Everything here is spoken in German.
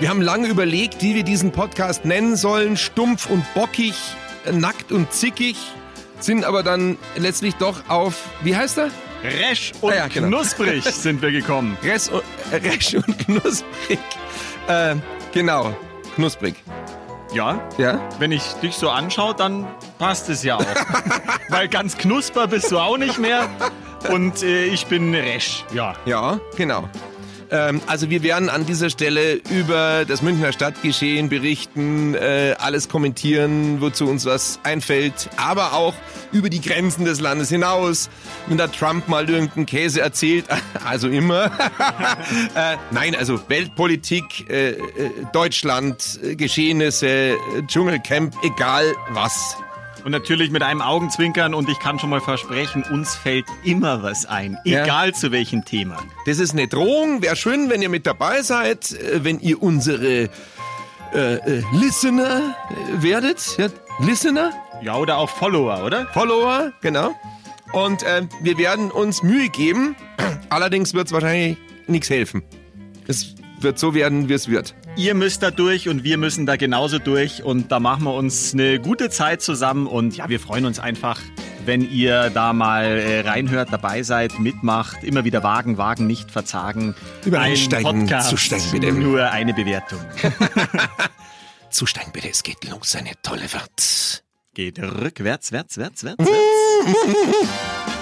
Wir haben lange überlegt, wie wir diesen Podcast nennen sollen. Stumpf und bockig, nackt und zickig. Sind aber dann letztlich doch auf, wie heißt er? Resch und Ah ja, genau. knusprig sind wir gekommen. Res und, äh, Resch und knusprig. Äh, genau, knusprig. Ja, Ja? wenn ich dich so anschaue, dann passt es ja auch. Weil ganz knusper bist du auch nicht mehr. Und äh, ich bin Resch. Ja. Ja, genau. Ähm, also wir werden an dieser Stelle über das Münchner Stadtgeschehen berichten, äh, alles kommentieren, wozu uns was einfällt, aber auch über die Grenzen des Landes hinaus. Wenn da Trump mal irgendeinen Käse erzählt, also immer. äh, nein, also Weltpolitik, äh, äh, Deutschland, äh, Geschehnisse, äh, Dschungelcamp, egal was. Und natürlich mit einem Augenzwinkern und ich kann schon mal versprechen, uns fällt immer was ein. Ja. Egal zu welchem Thema. Das ist eine Drohung. Wäre schön, wenn ihr mit dabei seid, äh, wenn ihr unsere äh, äh, Listener äh, werdet. Ja, Listener, Ja, oder auch Follower, oder? Follower, genau. Und äh, wir werden uns Mühe geben. Allerdings wird es wahrscheinlich nichts helfen. Es wird so werden, wie es wird. Ihr müsst da durch und wir müssen da genauso durch und da machen wir uns eine gute Zeit zusammen und ja, wir freuen uns einfach, wenn ihr da mal äh, reinhört, dabei seid, mitmacht, immer wieder wagen, wagen, nicht verzagen. Über Ein einsteigen, Podcast, zusteigen bitte. Nur eine Bewertung. Zusteigen bitte, es geht los, eine tolle Fahrt. Geht rückwärts, wärts, wärts, wärts.